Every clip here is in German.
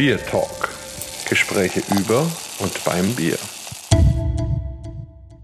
Bier Talk. Gespräche über und beim Bier.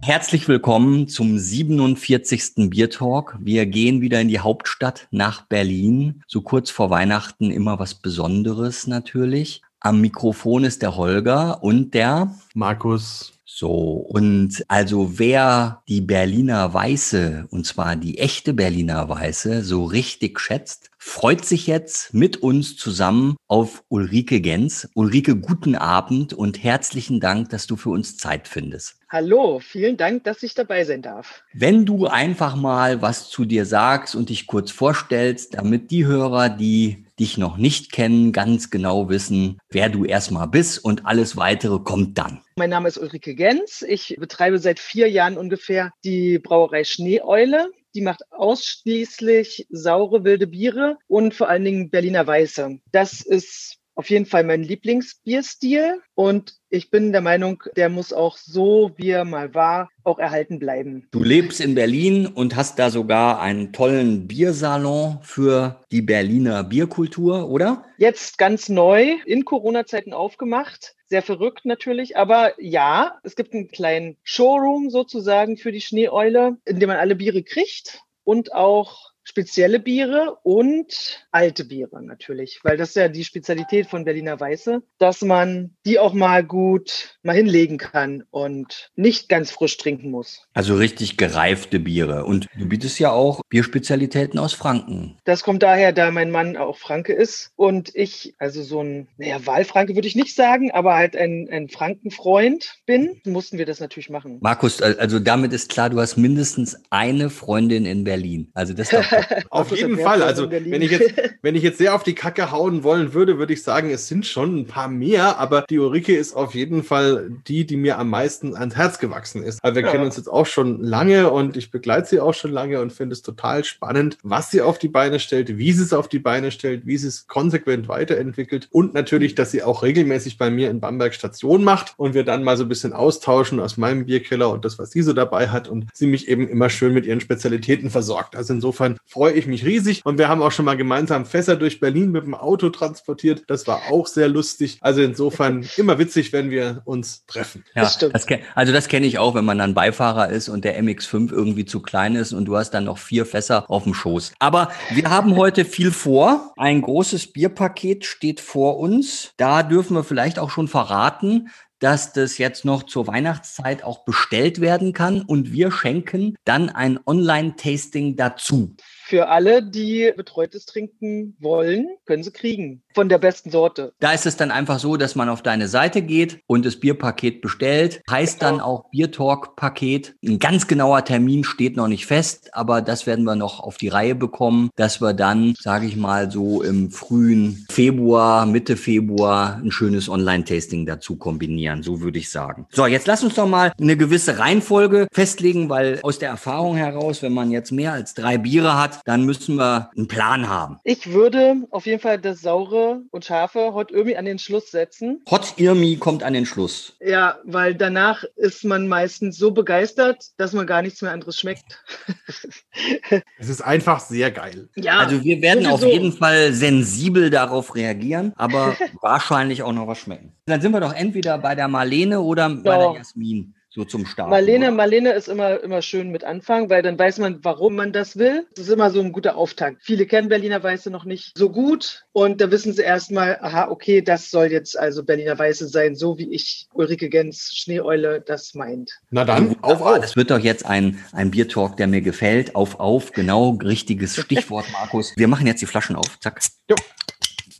Herzlich willkommen zum 47. Bier Talk. Wir gehen wieder in die Hauptstadt nach Berlin. So kurz vor Weihnachten immer was Besonderes natürlich. Am Mikrofon ist der Holger und der Markus. So, und also wer die Berliner Weiße, und zwar die echte Berliner Weiße, so richtig schätzt, freut sich jetzt mit uns zusammen auf Ulrike Gens. Ulrike, guten Abend und herzlichen Dank, dass du für uns Zeit findest. Hallo, vielen Dank, dass ich dabei sein darf. Wenn du einfach mal was zu dir sagst und dich kurz vorstellst, damit die Hörer, die dich noch nicht kennen, ganz genau wissen, wer du erstmal bist und alles weitere kommt dann. Mein Name ist Ulrike Gens. Ich betreibe seit vier Jahren ungefähr die Brauerei Schneeeule. Die macht ausschließlich saure wilde Biere und vor allen Dingen Berliner Weiße. Das ist auf jeden Fall mein Lieblingsbierstil und ich bin der Meinung, der muss auch so, wie er mal war, auch erhalten bleiben. Du lebst in Berlin und hast da sogar einen tollen Biersalon für die Berliner Bierkultur, oder? Jetzt ganz neu in Corona-Zeiten aufgemacht. Sehr verrückt natürlich, aber ja, es gibt einen kleinen Showroom sozusagen für die Schneeeule, in dem man alle Biere kriegt und auch spezielle Biere und alte Biere natürlich, weil das ist ja die Spezialität von Berliner Weiße, dass man die auch mal gut mal hinlegen kann und nicht ganz frisch trinken muss. Also richtig gereifte Biere. Und du bietest ja auch Bierspezialitäten aus Franken. Das kommt daher, da mein Mann auch Franke ist und ich, also so ein, naja, Wahlfranke würde ich nicht sagen, aber halt ein, ein Frankenfreund bin, mussten wir das natürlich machen. Markus, also damit ist klar, du hast mindestens eine Freundin in Berlin. Also das ist doch auf jeden Fall. Also wenn ich, jetzt, wenn ich jetzt sehr auf die Kacke hauen wollen würde, würde ich sagen, es sind schon ein paar mehr, aber die Ulrike ist auf jeden Fall die, die mir am meisten ans Herz gewachsen ist. Also wir ja. kennen uns jetzt auch schon lange und ich begleite sie auch schon lange und finde es total spannend, was sie auf die Beine stellt, wie sie es auf die Beine stellt, wie sie es konsequent weiterentwickelt und natürlich, dass sie auch regelmäßig bei mir in Bamberg Station macht und wir dann mal so ein bisschen austauschen aus meinem Bierkeller und das, was sie so dabei hat und sie mich eben immer schön mit ihren Spezialitäten versorgt. Also insofern freue ich mich riesig. Und wir haben auch schon mal gemeinsam Fässer durch Berlin mit dem Auto transportiert. Das war auch sehr lustig. Also insofern immer witzig, wenn wir uns treffen. Ja, das das also das kenne ich auch, wenn man dann Beifahrer ist und der MX5 irgendwie zu klein ist und du hast dann noch vier Fässer auf dem Schoß. Aber wir haben heute viel vor. Ein großes Bierpaket steht vor uns. Da dürfen wir vielleicht auch schon verraten, dass das jetzt noch zur Weihnachtszeit auch bestellt werden kann und wir schenken dann ein Online-Tasting dazu. Für alle, die betreutes trinken wollen, können sie kriegen. Von der besten Sorte. Da ist es dann einfach so, dass man auf deine Seite geht und das Bierpaket bestellt. Heißt genau. dann auch Biertalk-Paket. Ein ganz genauer Termin steht noch nicht fest, aber das werden wir noch auf die Reihe bekommen, dass wir dann, sage ich mal, so im frühen Februar, Mitte Februar ein schönes Online-Tasting dazu kombinieren. So würde ich sagen. So, jetzt lass uns doch mal eine gewisse Reihenfolge festlegen, weil aus der Erfahrung heraus, wenn man jetzt mehr als drei Biere hat, dann müssen wir einen Plan haben. Ich würde auf jeden Fall das Saure und Scharfe Hot Irmi an den Schluss setzen. Hot Irmi kommt an den Schluss. Ja, weil danach ist man meistens so begeistert, dass man gar nichts mehr anderes schmeckt. es ist einfach sehr geil. Ja, also wir werden sowieso. auf jeden Fall sensibel darauf reagieren, aber wahrscheinlich auch noch was schmecken. Dann sind wir doch entweder bei der Marlene oder ja. bei der Jasmin so zum Start. Marlene, Marlene ist immer, immer schön mit Anfang, weil dann weiß man, warum man das will. Das ist immer so ein guter Auftakt. Viele kennen Berliner Weiße noch nicht so gut und da wissen sie erstmal, aha, okay, das soll jetzt also Berliner Weiße sein, so wie ich Ulrike Gens Schneeeule das meint. Na dann, auf, auf. Das wird doch jetzt ein, ein Biertalk, der mir gefällt. Auf, auf, genau, richtiges Stichwort, Markus. Wir machen jetzt die Flaschen auf, zack. Jo.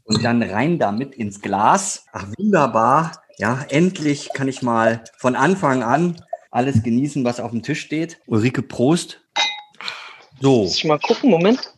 Und dann rein damit ins Glas. Ach, wunderbar. Ja, endlich kann ich mal von Anfang an alles genießen, was auf dem Tisch steht. Ulrike, Prost. So. Muss ich mal gucken, Moment.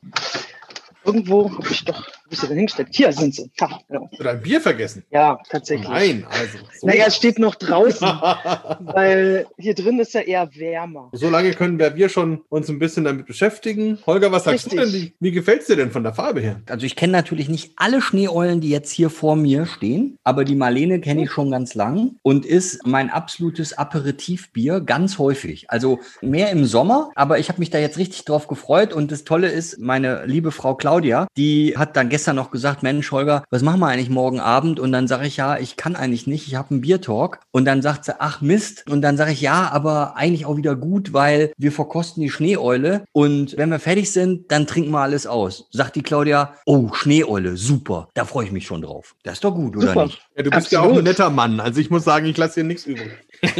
Irgendwo habe ich doch wo ist sie denn hingestellt? Hier sind sie. Ha, ja. Oder ein Bier vergessen? Ja, tatsächlich. Nein, also. So. Naja, es steht noch draußen, weil hier drin ist ja eher wärmer. So lange können wir schon uns ein bisschen damit beschäftigen. Holger, was sagst Richtig. du denn? Wie, wie gefällt es dir denn von der Farbe her? Also ich kenne natürlich nicht alle Schneeeulen, die jetzt hier vor mir stehen, aber die Marlene kenne ich schon ganz lang und ist mein absolutes Aperitivbier ganz häufig. Also mehr im Sommer, aber ich habe mich da jetzt richtig drauf gefreut und das Tolle ist, meine liebe Frau Claudia, die hat dann gestern gestern noch gesagt, Mensch, Holger, was machen wir eigentlich morgen Abend? Und dann sage ich, ja, ich kann eigentlich nicht, ich habe einen Biertalk. Und dann sagt sie, ach Mist. Und dann sage ich, ja, aber eigentlich auch wieder gut, weil wir verkosten die Schneeeule. Und wenn wir fertig sind, dann trinken wir alles aus. Sagt die Claudia, oh, Schneeeule, super. Da freue ich mich schon drauf. Das ist doch gut, oder super. nicht? Ja, du bist Absolut. ja auch ein netter Mann. Also ich muss sagen, ich lasse dir nichts übrig.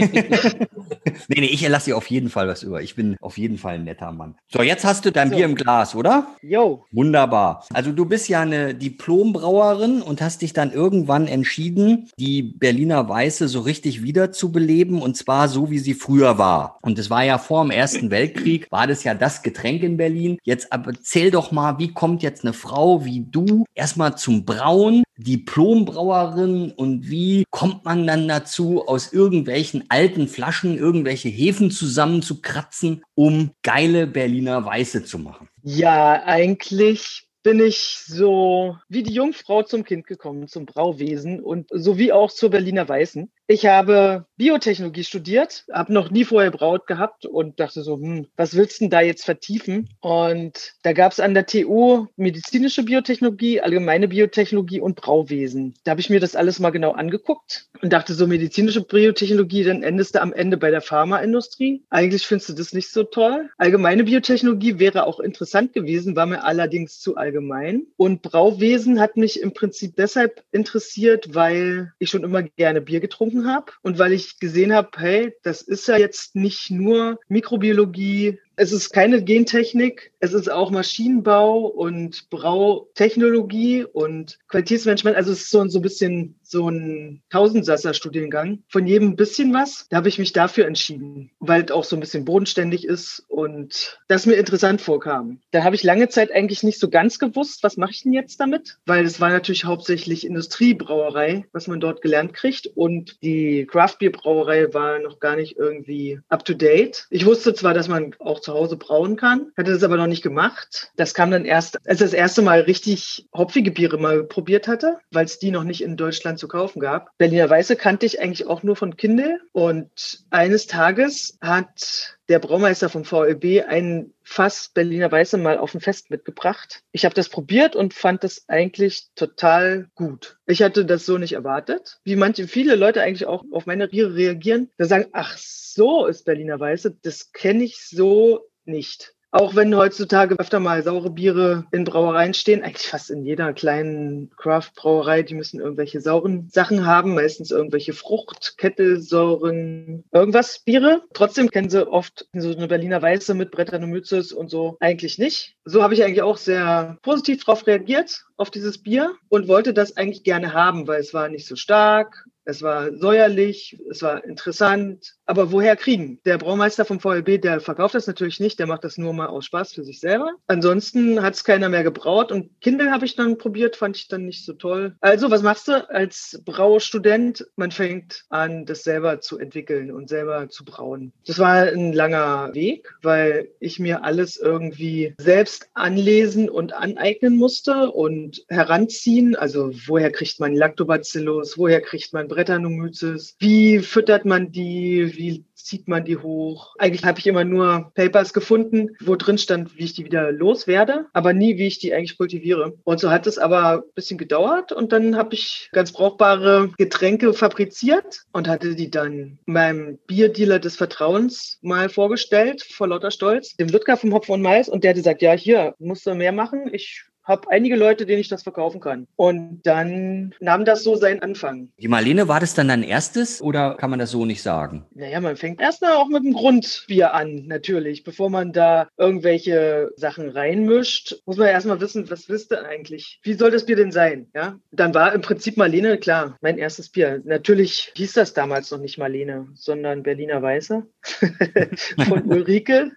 nee, nee, ich erlasse dir auf jeden Fall was über. Ich bin auf jeden Fall ein netter Mann. So, jetzt hast du dein so. Bier im Glas, oder? Jo. Wunderbar. Also du bist ja eine Diplombrauerin und hast dich dann irgendwann entschieden, die Berliner Weiße so richtig wiederzubeleben und zwar so, wie sie früher war. Und es war ja vor dem Ersten Weltkrieg, war das ja das Getränk in Berlin. Jetzt aber erzähl doch mal, wie kommt jetzt eine Frau wie du erstmal zum Brauen, Diplombrauerin und wie kommt man dann dazu, aus irgendwelchen alten Flaschen irgendwelche Hefen zusammenzukratzen, um geile Berliner Weiße zu machen? Ja, eigentlich bin ich so wie die Jungfrau zum Kind gekommen, zum Brauwesen und sowie auch zur Berliner Weißen. Ich habe Biotechnologie studiert, habe noch nie vorher Braut gehabt und dachte so, hm, was willst du denn da jetzt vertiefen? Und da gab es an der TU medizinische Biotechnologie, allgemeine Biotechnologie und Brauwesen. Da habe ich mir das alles mal genau angeguckt und dachte so, medizinische Biotechnologie, dann endest du am Ende bei der Pharmaindustrie. Eigentlich findest du das nicht so toll. Allgemeine Biotechnologie wäre auch interessant gewesen, war mir allerdings zu allgemein. Und Brauwesen hat mich im Prinzip deshalb interessiert, weil ich schon immer gerne Bier getrunken gelesen habe und weil ich gesehen habe, hey, das ist ja jetzt nicht nur Mikrobiologie, es ist keine Gentechnik, es ist auch Maschinenbau und Brautechnologie und Qualitätsmanagement. Also es ist so, so ein bisschen so ein Tausendsasser-Studiengang. Von jedem ein bisschen was. Da habe ich mich dafür entschieden, weil es auch so ein bisschen bodenständig ist und das mir interessant vorkam. Da habe ich lange Zeit eigentlich nicht so ganz gewusst, was mache ich denn jetzt damit? Weil es war natürlich hauptsächlich Industriebrauerei, was man dort gelernt kriegt und die Craft-Bier-Brauerei war noch gar nicht irgendwie up-to-date. Ich wusste zwar, dass man auch zu Hause brauen kann. Hatte das aber noch nicht gemacht. Das kam dann erst, als ich das erste Mal richtig hopfige Biere mal probiert hatte, weil es die noch nicht in Deutschland zu kaufen gab. Berliner Weiße kannte ich eigentlich auch nur von Kindle. Und eines Tages hat der Braumeister vom VLB einen Fass Berliner Weiße mal auf ein Fest mitgebracht. Ich habe das probiert und fand das eigentlich total gut. Ich hatte das so nicht erwartet. Wie manche, viele Leute eigentlich auch auf meine Biere reagieren, da sagen, ach so ist Berliner Weiße, das kenne ich so nicht. Auch wenn heutzutage öfter mal saure Biere in Brauereien stehen, eigentlich fast in jeder kleinen Craft-Brauerei, die müssen irgendwelche sauren Sachen haben, meistens irgendwelche Frucht, Kettelsäuren, irgendwas Biere. Trotzdem kennen sie oft so eine Berliner Weiße mit Brettanomyces und so eigentlich nicht. So habe ich eigentlich auch sehr positiv darauf reagiert, auf dieses Bier und wollte das eigentlich gerne haben, weil es war nicht so stark, es war säuerlich, es war interessant. Aber woher kriegen? Der Braumeister vom VLB, der verkauft das natürlich nicht, der macht das nur mal aus Spaß für sich selber. Ansonsten hat es keiner mehr gebraut und Kindle habe ich dann probiert, fand ich dann nicht so toll. Also, was machst du als Braustudent? Man fängt an, das selber zu entwickeln und selber zu brauen. Das war ein langer Weg, weil ich mir alles irgendwie selbst anlesen und aneignen musste und heranziehen. Also, woher kriegt man Lactobacillus? Woher kriegt man Brettanomyces? Wie füttert man die? Wie zieht man die hoch? Eigentlich habe ich immer nur Papers gefunden, wo drin stand, wie ich die wieder loswerde, aber nie, wie ich die eigentlich kultiviere. Und so hat es aber ein bisschen gedauert und dann habe ich ganz brauchbare Getränke fabriziert und hatte die dann meinem Bierdealer des Vertrauens mal vorgestellt, vor lauter Stolz, dem Ludger vom Hopfen und Mais und der hat gesagt, ja, hier, musst du mehr machen. Ich habe einige Leute, denen ich das verkaufen kann. Und dann nahm das so seinen Anfang. Die Marlene, war das dann dein erstes oder kann man das so nicht sagen? Naja, man fängt erstmal auch mit dem Grundbier an, natürlich. Bevor man da irgendwelche Sachen reinmischt, muss man erstmal wissen, was wisst ihr eigentlich? Wie soll das Bier denn sein? Ja, dann war im Prinzip Marlene, klar, mein erstes Bier. Natürlich hieß das damals noch nicht Marlene, sondern Berliner Weiße von Ulrike.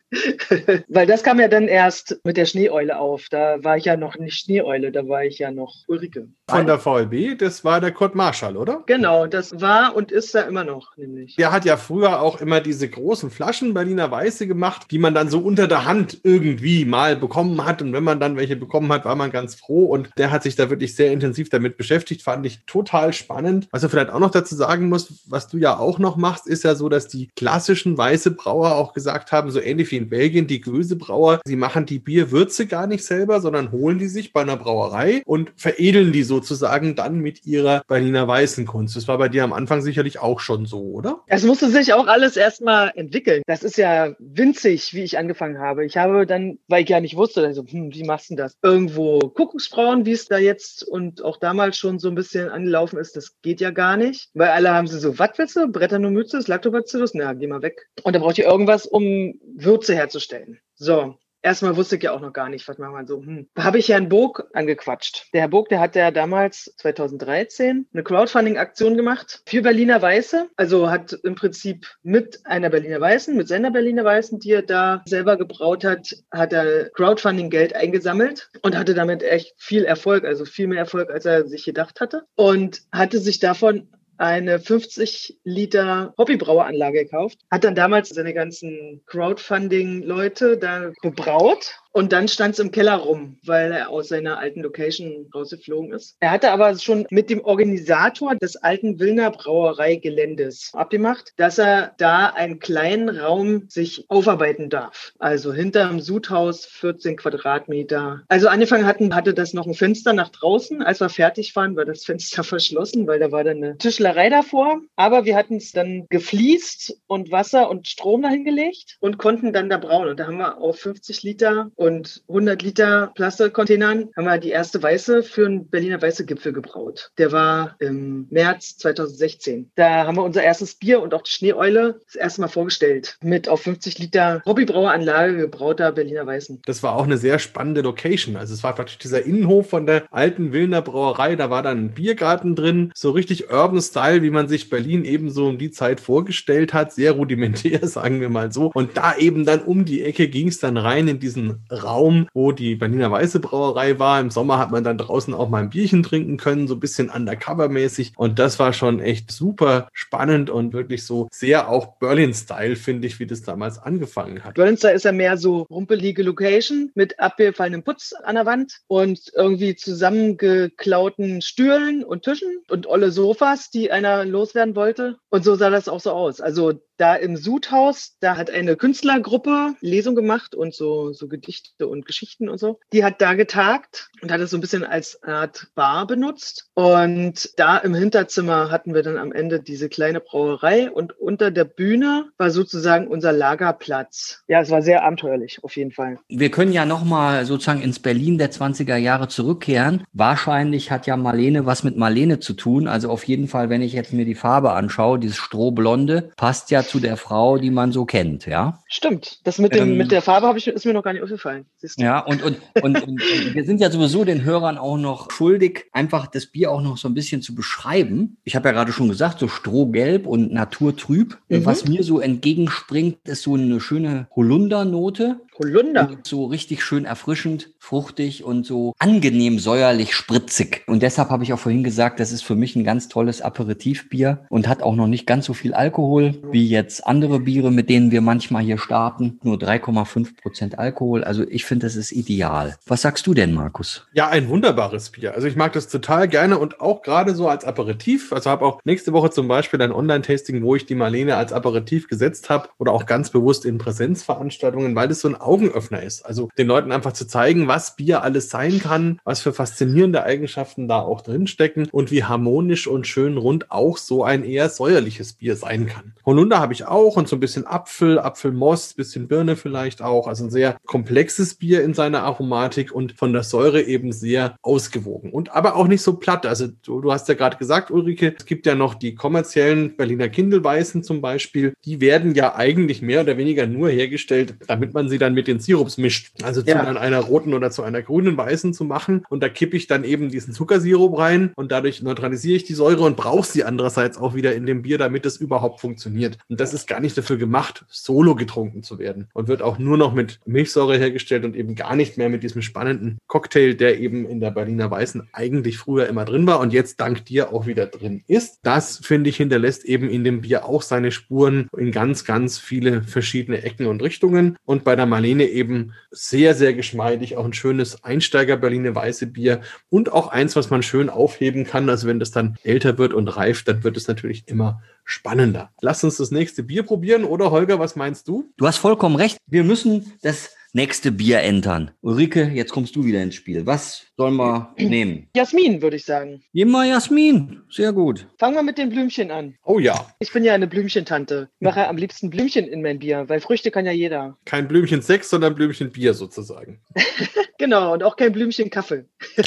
Weil das kam ja dann erst mit der Schneeeule auf. Da war ich ja noch nicht Schneeeule, da war ich ja noch Ulrike. Von der VLB, das war der Kurt Marschall, oder? Genau, das war und ist da immer noch, nämlich. Der hat ja früher auch immer diese großen Flaschen Berliner Weiße gemacht, die man dann so unter der Hand irgendwie mal bekommen hat. Und wenn man dann welche bekommen hat, war man ganz froh. Und der hat sich da wirklich sehr intensiv damit beschäftigt, fand ich total spannend. Was er vielleicht auch noch dazu sagen muss, was du ja auch noch machst, ist ja so, dass die klassischen weiße Brauer auch gesagt haben, so ähnlich wie in Belgien, die Grösebrauer, sie machen die Bierwürze gar nicht selber, sondern holen die sich bei einer Brauerei und veredeln die sozusagen dann mit ihrer Berliner Weißen Kunst. Das war bei dir am Anfang sicherlich auch schon so, oder? Es musste sich auch alles erstmal entwickeln. Das ist ja winzig, wie ich angefangen habe. Ich habe dann, weil ich ja nicht wusste, also, hm, wie machst du das? Irgendwo Kuckucksbrauen, wie es da jetzt und auch damals schon so ein bisschen angelaufen ist, das geht ja gar nicht. Weil alle haben sie so, was willst du? Brettanomyces, Lactobacillus? Na, geh mal weg. Und da braucht ihr irgendwas, um Würze herzustellen. So, Erstmal wusste ich ja auch noch gar nicht, was machen wir so. Hm. Habe ich Herrn Bog angequatscht. Der Herr Bog, der hat ja damals 2013 eine Crowdfunding-Aktion gemacht für Berliner Weiße. Also hat im Prinzip mit einer Berliner Weißen, mit seiner Berliner Weißen, die er da selber gebraut hat, hat er Crowdfunding-Geld eingesammelt und hatte damit echt viel Erfolg, also viel mehr Erfolg, als er sich gedacht hatte. Und hatte sich davon eine 50 Liter Hobbybraueranlage gekauft, hat dann damals seine ganzen Crowdfunding-Leute da bebraut und dann stand es im Keller rum, weil er aus seiner alten Location rausgeflogen ist. Er hatte aber schon mit dem Organisator des alten Wilner Brauereigeländes abgemacht, dass er da einen kleinen Raum sich aufarbeiten darf. Also hinterm Sudhaus 14 Quadratmeter. Also angefangen hatten, hatte das noch ein Fenster nach draußen. Als wir fertig waren, war das Fenster verschlossen, weil da war dann eine Tischlerei davor. Aber wir hatten es dann gefliest und Wasser und Strom dahingelegt und konnten dann da brauen. Und da haben wir auf 50 Liter und 100 Liter Plastikcontainern haben wir die erste Weiße für einen Berliner Weiße Gipfel gebraut. Der war im März 2016. Da haben wir unser erstes Bier und auch die Schneeeule das erste Mal vorgestellt mit auf 50 Liter Hobbybraueranlage gebrauter Berliner Weißen. Das war auch eine sehr spannende Location. Also es war praktisch dieser Innenhof von der alten Wilner Brauerei. Da war dann ein Biergarten drin. So richtig Urban Style, wie man sich Berlin ebenso um die Zeit vorgestellt hat. Sehr rudimentär, sagen wir mal so. Und da eben dann um die Ecke ging es dann rein in diesen Raum, wo die Berliner Weiße Brauerei war. Im Sommer hat man dann draußen auch mal ein Bierchen trinken können, so ein bisschen undercover-mäßig. Und das war schon echt super spannend und wirklich so sehr auch Berlin-Style, finde ich, wie das damals angefangen hat. Berlin-Style ist ja mehr so rumpelige Location mit abgefallenem Putz an der Wand und irgendwie zusammengeklauten Stühlen und Tischen und olle Sofas, die einer loswerden wollte. Und so sah das auch so aus. Also da im Sudhaus, da hat eine Künstlergruppe Lesung gemacht und so, so Gedichte und Geschichten und so. Die hat da getagt und hat es so ein bisschen als Art Bar benutzt. Und da im Hinterzimmer hatten wir dann am Ende diese kleine Brauerei und unter der Bühne war sozusagen unser Lagerplatz. Ja, es war sehr abenteuerlich, auf jeden Fall. Wir können ja nochmal sozusagen ins Berlin der 20er Jahre zurückkehren. Wahrscheinlich hat ja Marlene was mit Marlene zu tun. Also auf jeden Fall, wenn ich jetzt mir die Farbe anschaue, dieses Strohblonde, passt ja zu der Frau, die man so kennt, ja? Stimmt. Das mit, dem, ähm, mit der Farbe ich, ist mir noch gar nicht aufgefallen. Ja, und, und, und, und, wir sind ja sowieso den Hörern auch noch schuldig, einfach das Bier auch noch so ein bisschen zu beschreiben. Ich habe ja gerade schon gesagt, so strohgelb und naturtrüb. Mhm. Was mir so entgegenspringt, ist so eine schöne Holundernote. Holunder. So richtig schön erfrischend, fruchtig und so angenehm säuerlich spritzig. Und deshalb habe ich auch vorhin gesagt, das ist für mich ein ganz tolles Aperitivbier und hat auch noch nicht ganz so viel Alkohol wie jetzt andere Biere, mit denen wir manchmal hier starten. Nur 3,5 Prozent Alkohol. Also ich finde, das ist ideal. Was sagst du denn, Markus? Ja, ein wunderbares Bier. Also ich mag das total gerne und auch gerade so als Aperitiv. Also habe auch nächste Woche zum Beispiel ein Online-Tasting, wo ich die Marlene als Aperitiv gesetzt habe oder auch ganz bewusst in Präsenzveranstaltungen, weil das so ein Augenöffner ist. Also den Leuten einfach zu zeigen, was Bier alles sein kann, was für faszinierende Eigenschaften da auch drinstecken und wie harmonisch und schön rund auch so ein eher säuerliches Bier sein kann. Holunder habe ich auch und so ein bisschen Apfel, Apfelmost, bisschen Birne vielleicht auch. Also ein sehr komplexes Bier in seiner Aromatik und von der Säure eben sehr ausgewogen. Und aber auch nicht so platt. Also du, du hast ja gerade gesagt, Ulrike, es gibt ja noch die kommerziellen Berliner Kindelweißen zum Beispiel. Die werden ja eigentlich mehr oder weniger nur hergestellt, damit man sie dann dann mit den Sirups mischt. Also zu ja. einer roten oder zu einer grünen weißen zu machen. Und da kippe ich dann eben diesen Zuckersirup rein und dadurch neutralisiere ich die Säure und brauche sie andererseits auch wieder in dem Bier, damit es überhaupt funktioniert. Und das ist gar nicht dafür gemacht, solo getrunken zu werden und wird auch nur noch mit Milchsäure hergestellt und eben gar nicht mehr mit diesem spannenden Cocktail, der eben in der Berliner Weißen eigentlich früher immer drin war und jetzt dank dir auch wieder drin ist. Das finde ich hinterlässt eben in dem Bier auch seine Spuren in ganz, ganz viele verschiedene Ecken und Richtungen. Und bei der Marlene eben sehr, sehr geschmeidig, auch ein schönes Einsteiger-Berliner Weiße Bier und auch eins, was man schön aufheben kann. Also wenn das dann älter wird und reift, dann wird es natürlich immer spannender. Lass uns das nächste Bier probieren, oder Holger, was meinst du? Du hast vollkommen recht. Wir müssen das nächste Bier entern. Ulrike, jetzt kommst du wieder ins Spiel. Was sollen wir nehmen? Jasmin, würde ich sagen. Nimm mal Jasmin. Sehr gut. Fangen wir mit den Blümchen an. Oh ja. Ich bin ja eine Blümchentante. Ich mache am liebsten Blümchen in mein Bier, weil Früchte kann ja jeder. Kein Blümchen Sex, sondern Blümchen Bier sozusagen. genau, und auch kein Blümchen Kaffee.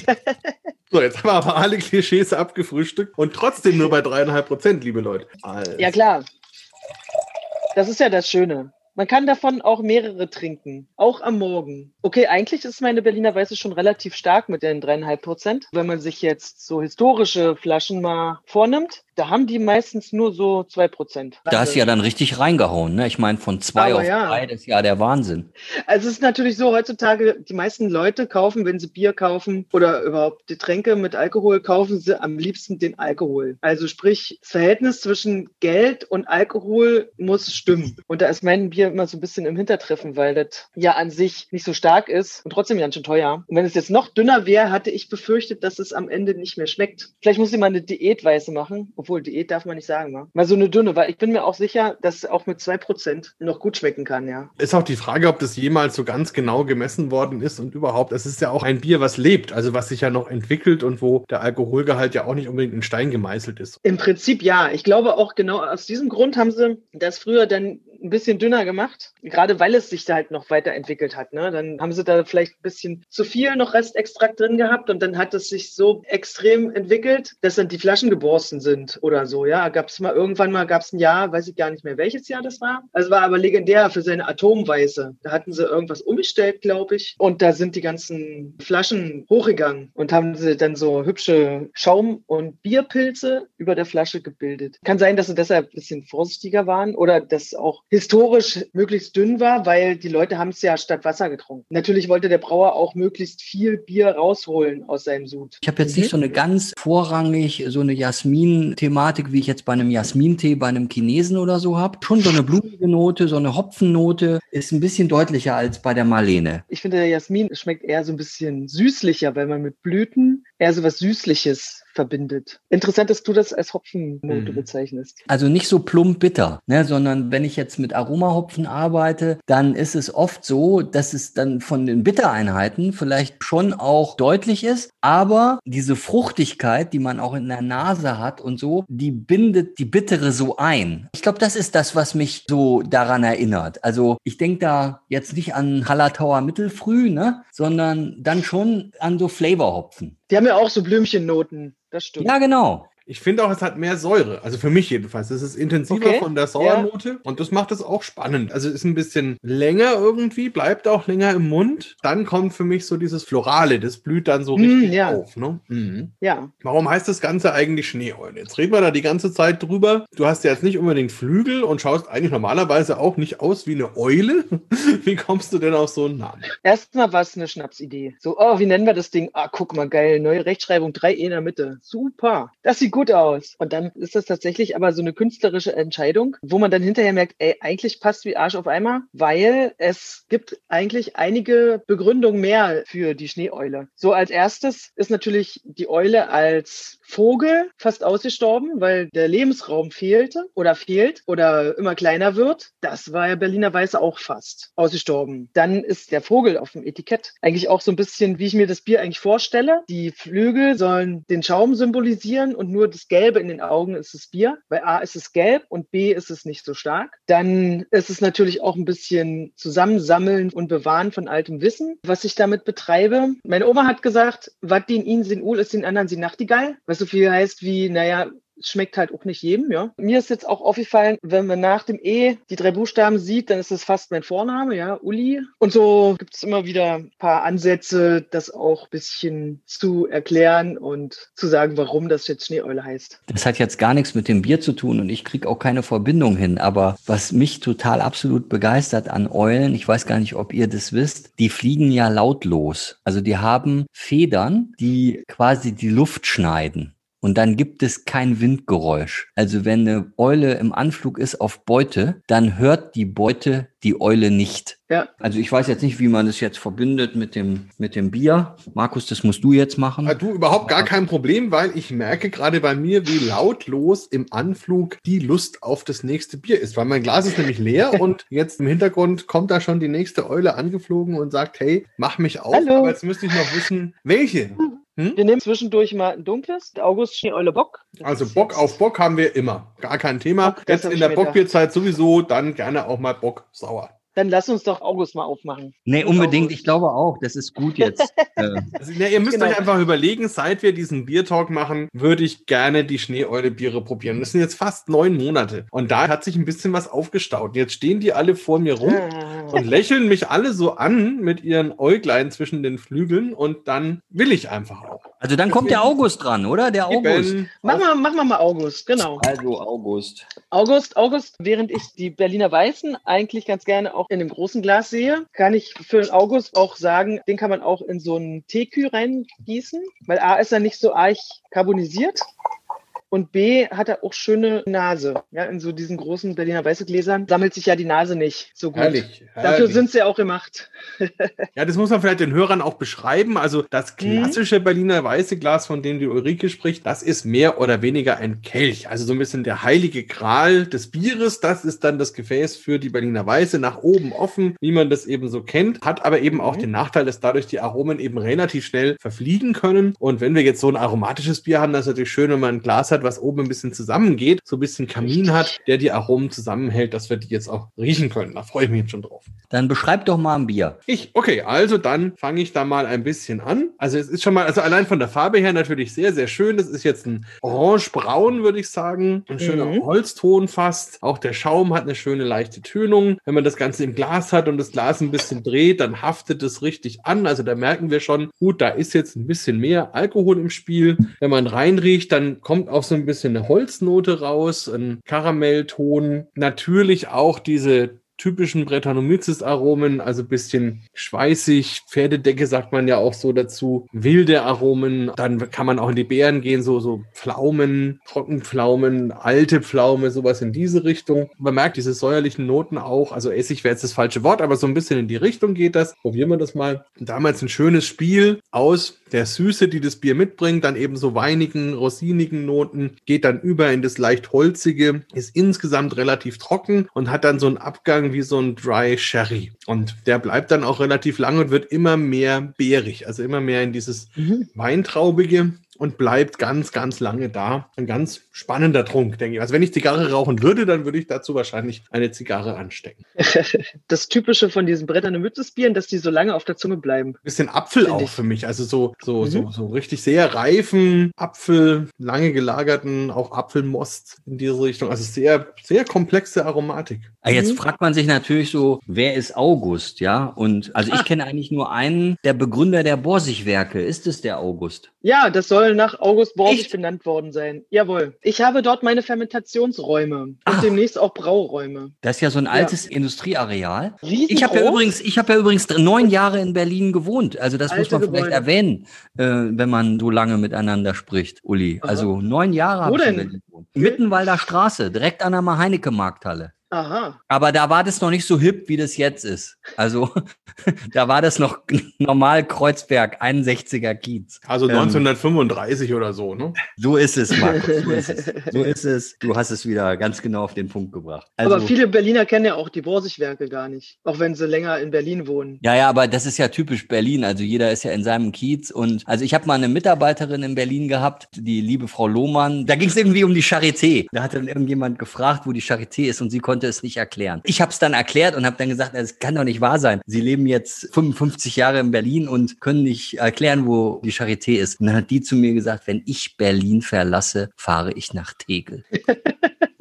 so, jetzt haben wir aber alle Klischees abgefrühstückt und trotzdem nur bei dreieinhalb Prozent, liebe Leute. Also. Ja, klar. Das ist ja das Schöne. Man kann davon auch mehrere trinken, auch am Morgen. Okay, eigentlich ist meine Berliner Weiße schon relativ stark mit den dreieinhalb Prozent. Wenn man sich jetzt so historische Flaschen mal vornimmt, da haben die meistens nur so zwei Prozent. Da ist ja dann richtig reingehauen. Ne? Ich meine, von zwei Aber auf ja. drei, das ist ja der Wahnsinn. Also es ist natürlich so, heutzutage, die meisten Leute kaufen, wenn sie Bier kaufen oder überhaupt Getränke mit Alkohol, kaufen sie am liebsten den Alkohol. Also sprich, das Verhältnis zwischen Geld und Alkohol muss stimmen. Und da ist mein Bier immer so ein bisschen im Hintertreffen, weil das ja an sich nicht so stark ist und trotzdem ganz schön teuer. Und wenn es jetzt noch dünner wäre, hatte ich befürchtet, dass es am Ende nicht mehr schmeckt. Vielleicht muss ich mal eine Diätweise machen obwohl Diät darf man nicht sagen, wa? mal so eine dünne, weil ich bin mir auch sicher, dass es auch mit zwei Prozent noch gut schmecken kann, ja. Ist auch die Frage, ob das jemals so ganz genau gemessen worden ist und überhaupt, es ist ja auch ein Bier, was lebt, also was sich ja noch entwickelt und wo der Alkoholgehalt ja auch nicht unbedingt in Stein gemeißelt ist. Im Prinzip ja. Ich glaube auch genau aus diesem Grund haben sie das früher dann ein bisschen dünner gemacht, gerade weil es sich da halt noch weiterentwickelt hat. Ne? Dann haben sie da vielleicht ein bisschen zu viel noch Restextrakt drin gehabt und dann hat es sich so extrem entwickelt, dass dann die Flaschen geborsten sind oder so. Ja, gab es mal irgendwann mal, gab es ein Jahr, weiß ich gar nicht mehr, welches Jahr das war. Also war aber legendär für seine Atomweise. Da hatten sie irgendwas umgestellt, glaube ich. Und da sind die ganzen Flaschen hochgegangen und haben sie dann so hübsche Schaum- und Bierpilze über der Flasche gebildet. Kann sein, dass sie deshalb ein bisschen vorsichtiger waren oder dass auch historisch möglichst dünn war, weil die Leute haben es ja statt Wasser getrunken. Natürlich wollte der Brauer auch möglichst viel Bier rausholen aus seinem Sud. Ich habe jetzt nicht so eine ganz vorrangig so eine Jasmin-Thematik, wie ich jetzt bei einem Jasmintee bei einem Chinesen oder so habe. Schon so eine blumige Note, so eine Hopfennote ist ein bisschen deutlicher als bei der Marlene. Ich finde, der Jasmin schmeckt eher so ein bisschen süßlicher, weil man mit Blüten eher so was Süßliches verbindet. Interessant, dass du das als Hopfennote mhm. bezeichnest. Also nicht so plump bitter, ne, sondern wenn ich jetzt mit Aromahopfen arbeite, dann ist es oft so, dass es dann von den Bittereinheiten vielleicht schon auch deutlich ist, aber diese Fruchtigkeit, die man auch in der Nase hat und so, die bindet die Bittere so ein. Ich glaube, das ist das, was mich so daran erinnert. Also ich denke da jetzt nicht an Hallertauer Mittelfrüh, ne, sondern dann schon an so Flavorhopfen. Die haben ja auch so Blümchennoten das stimmt. Ja, genau. Ich finde auch, es hat mehr Säure. Also für mich jedenfalls. Es ist intensiver okay. von der Sauernote ja. und das macht es auch spannend. Also ist ein bisschen länger irgendwie, bleibt auch länger im Mund. Dann kommt für mich so dieses Florale, das blüht dann so mm, richtig ja. auf. Ne? Mhm. Ja. Warum heißt das Ganze eigentlich Schneeeule? Jetzt reden wir da die ganze Zeit drüber. Du hast ja jetzt nicht unbedingt Flügel und schaust eigentlich normalerweise auch nicht aus wie eine Eule. wie kommst du denn auf so einen Namen? Erstmal war es eine Schnapsidee. So, oh, wie nennen wir das Ding? Ah, guck mal, geil, neue Rechtschreibung, 3 E in der Mitte. Super. Das sieht gut aus. Und dann ist das tatsächlich aber so eine künstlerische Entscheidung, wo man dann hinterher merkt, ey, eigentlich passt wie Arsch auf Eimer, weil es gibt eigentlich einige Begründungen mehr für die Schneeeule. So als erstes ist natürlich die Eule als Vogel fast ausgestorben, weil der Lebensraum fehlte oder fehlt oder immer kleiner wird. Das war ja Berliner Weiße auch fast ausgestorben. Dann ist der Vogel auf dem Etikett eigentlich auch so ein bisschen, wie ich mir das Bier eigentlich vorstelle. Die Flügel sollen den Schaum symbolisieren und nur das Gelbe in den Augen ist das Bier. Bei A ist es gelb und B ist es nicht so stark. Dann ist es natürlich auch ein bisschen Zusammensammeln und Bewahren von altem Wissen, was ich damit betreibe. Meine Oma hat gesagt, was den ihnen sind Ul ist den anderen sie Nachtigall. Was so viel heißt wie, naja, schmeckt halt auch nicht jedem, ja. Mir ist jetzt auch aufgefallen, wenn man nach dem E die drei Buchstaben sieht, dann ist es fast mein Vorname, ja, Uli. Und so gibt es immer wieder ein paar Ansätze, das auch ein bisschen zu erklären und zu sagen, warum das jetzt Schneeeule heißt. Das hat jetzt gar nichts mit dem Bier zu tun und ich kriege auch keine Verbindung hin. Aber was mich total absolut begeistert an Eulen, ich weiß gar nicht, ob ihr das wisst, die fliegen ja lautlos. Also die haben Federn, die quasi die Luft schneiden. Und dann gibt es kein Windgeräusch. Also wenn eine Eule im Anflug ist auf Beute, dann hört die Beute die Eule nicht. Ja. Also ich weiß jetzt nicht, wie man das jetzt verbindet mit dem, mit dem Bier. Markus, das musst du jetzt machen. Du überhaupt gar kein Problem, weil ich merke gerade bei mir, wie lautlos im Anflug die Lust auf das nächste Bier ist. Weil mein Glas ist nämlich leer und jetzt im Hintergrund kommt da schon die nächste Eule angeflogen und sagt, hey, mach mich auf. Hallo. Aber jetzt müsste ich noch wissen, welche. Hm? Wir nehmen zwischendurch mal ein dunkles, August Schneeeule Bock. Das also Bock auf Bock haben wir immer. Gar kein Thema. Bock, Jetzt in der Bockbierzeit sowieso, dann gerne auch mal Bock sauer. Dann lass uns doch August mal aufmachen. Nee, unbedingt. Ich glaube auch, das ist gut jetzt. Äh. also, ja, ihr müsst genau. euch einfach überlegen, seit wir diesen Biertalk machen, würde ich gerne die Schneeeule-Biere probieren. Das sind jetzt fast neun Monate. Und da hat sich ein bisschen was aufgestaut. Jetzt stehen die alle vor mir rum ah. und lächeln mich alle so an mit ihren Äuglein zwischen den Flügeln und dann will ich einfach auch. Also dann kommt der August dran, oder? Der August. Machen wir, machen wir mal August, genau. Also August. August, August, während ich die Berliner Weißen eigentlich ganz gerne auch in dem großen Glas sehe, kann ich für den August auch sagen, den kann man auch in so einen Teekühl reingießen, weil A ist er nicht so arg carbonisiert. Und B hat er auch schöne Nase. Ja, in so diesen großen Berliner weiße Gläsern sammelt sich ja die Nase nicht so gut. Herrlich, herrlich. Dafür sind sie auch gemacht. ja, das muss man vielleicht den Hörern auch beschreiben. Also das mhm. klassische mhm. Berliner weiße Glas, von dem die Ulrike spricht, das ist mehr oder weniger ein Kelch. Also so ein bisschen der heilige Gral des Bieres. Das ist dann das Gefäß für die Berliner Weiße nach oben offen, wie man das eben so kennt. Hat aber eben auch mhm. den Nachteil, dass dadurch die Aromen eben relativ schnell verfliegen können. Und wenn wir jetzt so ein aromatisches Bier haben, das ist natürlich schön, wenn man ein Glas hat, was oben ein bisschen zusammengeht, so ein bisschen Kamin hat, der die Aromen zusammenhält, dass wir die jetzt auch riechen können. Da freue ich mich jetzt schon drauf. Dann beschreib doch mal ein Bier. Ich, okay, also dann fange ich da mal ein bisschen an. Also es ist schon mal, also allein von der Farbe her natürlich sehr, sehr schön. Das ist jetzt ein orange-braun, würde ich sagen. Ein schöner mhm. Holzton fast. Auch der Schaum hat eine schöne leichte Tönung. Wenn man das Ganze im Glas hat und das Glas ein bisschen dreht, dann haftet es richtig an. Also da merken wir schon, gut, da ist jetzt ein bisschen mehr Alkohol im Spiel. Wenn man reinriecht, dann kommt auch so ein bisschen eine Holznote raus, ein Karamellton. Natürlich auch diese typischen Brettanomyces-Aromen, also bisschen schweißig, Pferdedecke sagt man ja auch so dazu, wilde Aromen, dann kann man auch in die Beeren gehen, so, so Pflaumen, Trockenpflaumen, alte Pflaume, sowas in diese Richtung. Man merkt diese säuerlichen Noten auch, also Essig wäre jetzt das falsche Wort, aber so ein bisschen in die Richtung geht das. Probieren wir das mal. Damals ein schönes Spiel aus der Süße, die das Bier mitbringt, dann eben so weinigen, rosinigen Noten, geht dann über in das leicht holzige, ist insgesamt relativ trocken und hat dann so einen Abgang wie so ein Dry Sherry. Und der bleibt dann auch relativ lang und wird immer mehr beerig, also immer mehr in dieses mhm. Weintraubige und bleibt ganz, ganz lange da. Ein ganz spannender Trunk, denke ich. Also wenn ich Zigarre rauchen würde, dann würde ich dazu wahrscheinlich eine Zigarre anstecken. Das Typische von diesen Brettern Mützesbieren, dass die so lange auf der Zunge bleiben. Bisschen Apfel auch ich. für mich. Also so, so, mhm. so, so richtig sehr reifen Apfel, lange gelagerten, auch Apfelmost in diese Richtung. Also sehr, sehr komplexe Aromatik. Ah, jetzt mhm. fragt man sich natürlich so, wer ist August, ja? Und also ich ah. kenne eigentlich nur einen, der Begründer der Borsigwerke. Ist es der August? Ja, das soll nach August Borsig benannt worden sein. Jawohl. Ich habe dort meine Fermentationsräume und Ach. demnächst auch Brauräume. Das ist ja so ein altes ja. Industrieareal. Ich habe ja übrigens, ich habe ja übrigens neun Jahre in Berlin gewohnt. Also das Alte muss man vielleicht Gebäude. erwähnen, äh, wenn man so lange miteinander spricht, Uli. Aha. Also neun Jahre habe ich in Berlin gewohnt. Mittenwalder Straße, direkt an der Maheinecke-Markthalle. Aha. Aber da war das noch nicht so hip, wie das jetzt ist. Also da war das noch normal Kreuzberg, 61er Kiez. Also 1935 ähm, oder so, ne? So ist es, Markus. So ist es. So ist es. Du hast es wieder ganz genau auf den Punkt gebracht. Also, aber viele Berliner kennen ja auch die Borsigwerke gar nicht, auch wenn sie länger in Berlin wohnen. Ja, ja, aber das ist ja typisch Berlin. Also jeder ist ja in seinem Kiez. Und also ich habe mal eine Mitarbeiterin in Berlin gehabt, die liebe Frau Lohmann. Da ging es irgendwie um die Charité. Da hat dann irgendjemand gefragt, wo die Charité ist und sie konnte es nicht erklären. Ich habe es dann erklärt und habe dann gesagt, es kann doch nicht wahr sein. Sie leben jetzt 55 Jahre in Berlin und können nicht erklären, wo die Charité ist. Und dann hat die zu mir gesagt, wenn ich Berlin verlasse, fahre ich nach Tegel.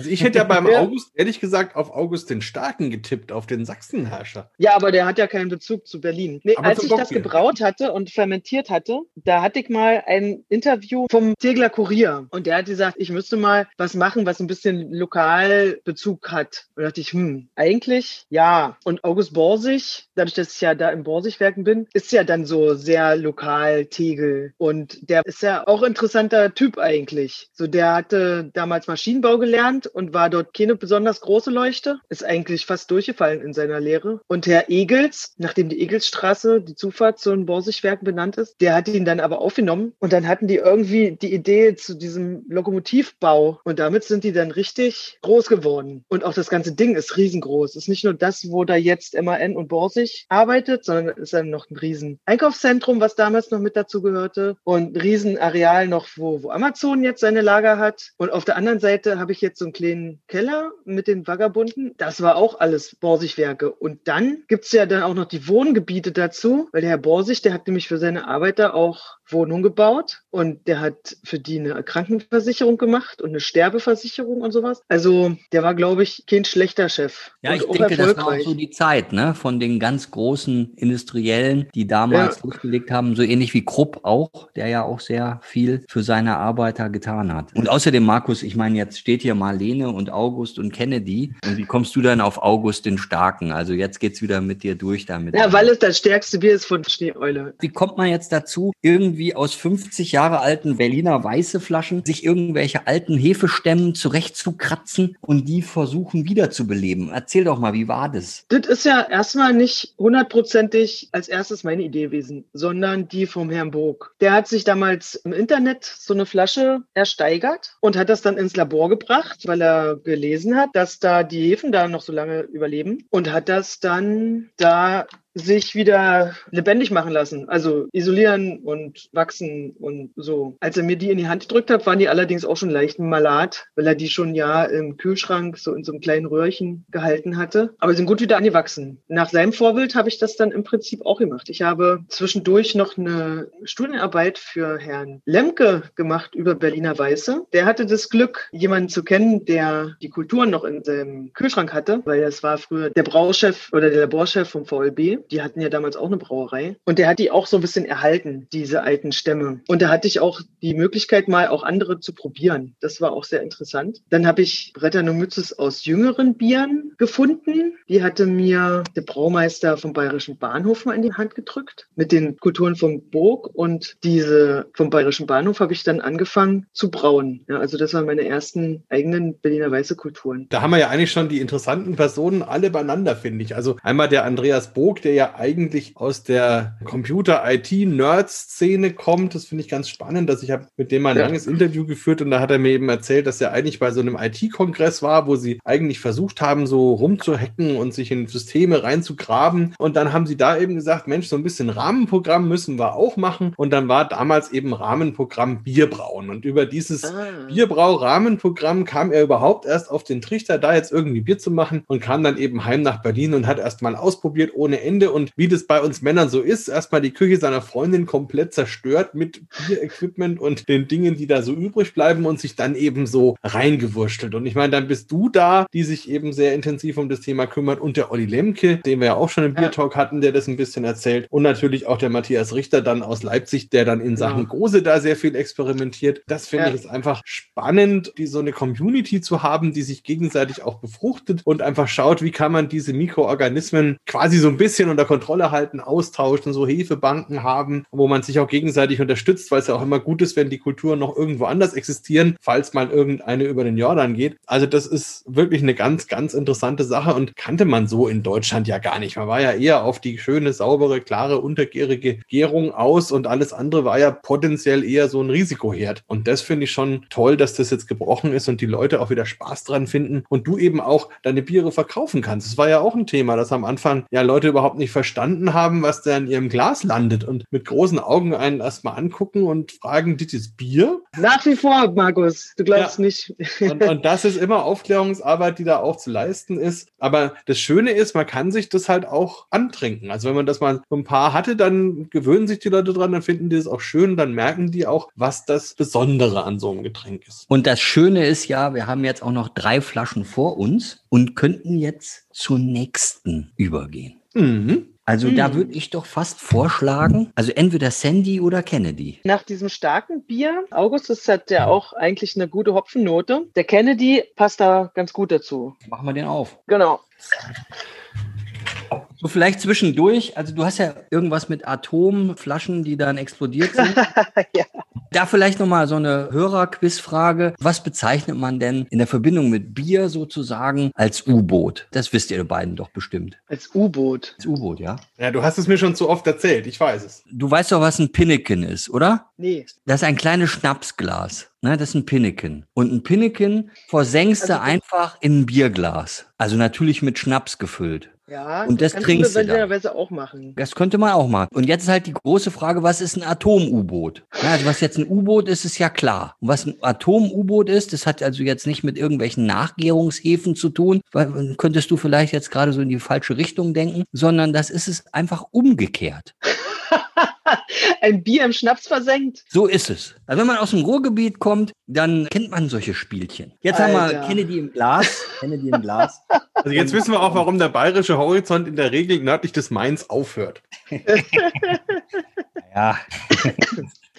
Also ich hätte ja beim August, ehrlich gesagt, auf August den Starken getippt, auf den Sachsenherrscher. Ja, aber der hat ja keinen Bezug zu Berlin. Nee, als ich das gebraut hatte und fermentiert hatte, da hatte ich mal ein Interview vom Tegler Kurier. Und der hat gesagt, ich müsste mal was machen, was ein bisschen Lokalbezug hat. Und da dachte ich, hm, eigentlich ja. Und August Borsig, dadurch, dass ich ja da im Borsigwerken bin, ist ja dann so sehr lokal Tegel. Und der ist ja auch interessanter Typ eigentlich. So, der hatte damals Maschinenbau gelernt und war dort keine besonders große Leuchte. Ist eigentlich fast durchgefallen in seiner Lehre. Und Herr Egels, nachdem die Egelsstraße, die Zufahrt zu den Borsigwerken benannt ist, der hat ihn dann aber aufgenommen. Und dann hatten die irgendwie die Idee zu diesem Lokomotivbau. Und damit sind die dann richtig groß geworden. Und auch das ganze Ding ist riesengroß. Ist nicht nur das, wo da jetzt MAN und Borsig arbeitet, sondern ist dann noch ein riesen Einkaufszentrum, was damals noch mit dazu gehörte. Und ein riesen Areal noch, wo, wo Amazon jetzt seine Lager hat. Und auf der anderen Seite habe ich jetzt so einen kleinen Keller mit den Vagabunden. Das war auch alles Borsigwerke. Und dann gibt es ja dann auch noch die Wohngebiete dazu, weil der Herr Borsig, der hat nämlich für seine Arbeiter auch Wohnungen gebaut und der hat für die eine Krankenversicherung gemacht und eine Sterbeversicherung und sowas. Also der war, glaube ich, kein schlechter Chef. Ja, ich denke, das war auch so die Zeit, ne, von den ganz großen Industriellen, die damals ja. losgelegt haben, so ähnlich wie Krupp auch, der ja auch sehr viel für seine Arbeiter getan hat. Und außerdem, Markus, ich meine, jetzt steht hier Marlene und August und Kennedy. Und wie kommst du dann auf August den Starken? Also jetzt geht's wieder mit dir durch damit. Ja, weil es das stärkste Bier ist von Schneeeule. Wie kommt man jetzt dazu, irgendwie aus 50 Jahre alten Berliner weiße Flaschen sich irgendwelche alten Hefestämmen zurechtzukratzen und die versuchen wiederzubeleben? Erzähl doch mal, wie war das? Das ist ja erstmal nicht hundertprozentig als erstes meine Idee gewesen, sondern die vom Herrn Burg. Der hat sich damals im Internet so eine Flasche ersteigert und hat das dann ins Labor gebracht, weil er gelesen hat, dass da die Hefen da noch so lange überleben und hat das dann da sich wieder lebendig machen lassen. Also isolieren und wachsen und so. Als er mir die in die Hand gedrückt hat, waren die allerdings auch schon leicht malat, weil er die schon ja im Kühlschrank so in so einem kleinen Röhrchen gehalten hatte. Aber sind gut wieder angewachsen. Nach seinem Vorbild habe ich das dann im Prinzip auch gemacht. Ich habe zwischendurch noch eine Studienarbeit für Herrn Lemke gemacht über Berliner Weiße. Der hatte das Glück, jemanden zu kennen, der die Kulturen noch in seinem Kühlschrank hatte, weil das war früher der Brauchef oder der Laborchef vom VLB. Die hatten ja damals auch eine Brauerei. Und der hat die auch so ein bisschen erhalten, diese alten Stämme. Und da hatte ich auch die Möglichkeit, mal auch andere zu probieren. Das war auch sehr interessant. Dann habe ich Brettanomyces aus jüngeren Bieren gefunden. Die hatte mir der Braumeister vom Bayerischen Bahnhof mal in die Hand gedrückt mit den Kulturen vom Burg. Und diese vom Bayerischen Bahnhof habe ich dann angefangen zu brauen. Ja, also das waren meine ersten eigenen Berliner Weiße Kulturen. Da haben wir ja eigentlich schon die interessanten Personen alle beieinander, finde ich. Also einmal der Andreas Bog, der der ja eigentlich aus der Computer-IT-Nerd-Szene kommt. Das finde ich ganz spannend, dass ich habe mit dem mal ein ja. langes Interview geführt und da hat er mir eben erzählt, dass er eigentlich bei so einem IT-Kongress war, wo sie eigentlich versucht haben, so rumzuhacken und sich in Systeme reinzugraben. Und dann haben sie da eben gesagt, Mensch, so ein bisschen Rahmenprogramm müssen wir auch machen. Und dann war damals eben Rahmenprogramm Bierbrauen. Und über dieses ah. Bierbrau-Rahmenprogramm kam er überhaupt erst auf den Trichter, da jetzt irgendwie Bier zu machen und kam dann eben heim nach Berlin und hat erst mal ausprobiert ohne Ende Ende und wie das bei uns Männern so ist, erstmal die Küche seiner Freundin komplett zerstört mit Bier-Equipment und den Dingen, die da so übrig bleiben und sich dann eben so reingewurschtelt. Und ich meine, dann bist du da, die sich eben sehr intensiv um das Thema kümmert und der Olli Lemke, den wir ja auch schon im Biertalk hatten, der das ein bisschen erzählt und natürlich auch der Matthias Richter dann aus Leipzig, der dann in Sachen ja. Gose da sehr viel experimentiert. Das finde ja. ich ist einfach spannend, die so eine Community zu haben, die sich gegenseitig auch befruchtet und einfach schaut, wie kann man diese Mikroorganismen quasi so ein bisschen unter Kontrolle halten, austauschen, so Hefebanken haben, wo man sich auch gegenseitig unterstützt, weil es ja auch immer gut ist, wenn die Kulturen noch irgendwo anders existieren, falls mal irgendeine über den Jordan geht. Also das ist wirklich eine ganz, ganz interessante Sache und kannte man so in Deutschland ja gar nicht. Man war ja eher auf die schöne, saubere, klare, untergärige Gärung aus und alles andere war ja potenziell eher so ein Risikoherd. Und das finde ich schon toll, dass das jetzt gebrochen ist und die Leute auch wieder Spaß dran finden und du eben auch deine Biere verkaufen kannst. Das war ja auch ein Thema, dass am Anfang ja Leute überhaupt nicht verstanden haben, was da in ihrem Glas landet und mit großen Augen einen erstmal angucken und fragen, das ist Bier? Nach wie vor, Markus, du glaubst ja. nicht. Und, und das ist immer Aufklärungsarbeit, die da auch zu leisten ist. Aber das Schöne ist, man kann sich das halt auch antrinken. Also wenn man das mal so ein paar hatte, dann gewöhnen sich die Leute dran, dann finden die es auch schön, dann merken die auch, was das Besondere an so einem Getränk ist. Und das Schöne ist ja, wir haben jetzt auch noch drei Flaschen vor uns und könnten jetzt zur nächsten übergehen. Mhm. Also hm. da würde ich doch fast vorschlagen, also entweder Sandy oder Kennedy. Nach diesem starken Bier, Augustus hat ja auch eigentlich eine gute Hopfennote. Der Kennedy passt da ganz gut dazu. Machen wir den auf. Genau. So vielleicht zwischendurch, also du hast ja irgendwas mit Atomflaschen, die dann explodiert sind. ja. Da vielleicht nochmal so eine Hörerquizfrage. Was bezeichnet man denn in der Verbindung mit Bier sozusagen als U-Boot? Das wisst ihr beiden doch bestimmt. Als U-Boot? Als U-Boot, ja. Ja, du hast es mir schon zu oft erzählt, ich weiß es. Du weißt doch, was ein Pinneken ist, oder? Nee. Das ist ein kleines Schnapsglas. Ne, das ist ein Pinneken. Und ein Pinneken versenkst also, du einfach in ein Bierglas. Also natürlich mit Schnaps gefüllt. Ja, und das, das trinkst du dann. auch machen. Das könnte man auch machen. Und jetzt ist halt die große Frage, was ist ein Atom-U-Boot? Ja, also was jetzt ein U-Boot ist, ist ja klar. Und was ein Atom-U-Boot ist, das hat also jetzt nicht mit irgendwelchen Nachgärungshäfen zu tun, weil könntest du vielleicht jetzt gerade so in die falsche Richtung denken, sondern das ist es einfach umgekehrt. ein Bier im Schnaps versenkt. So ist es. Also wenn man aus dem Ruhrgebiet kommt, dann kennt man solche Spielchen. Jetzt Alter. haben wir Kennedy im Glas. Kennedy im Glas. Also jetzt wissen wir auch, warum der bayerische Horizont in der Regel nördlich des Mains aufhört. ja.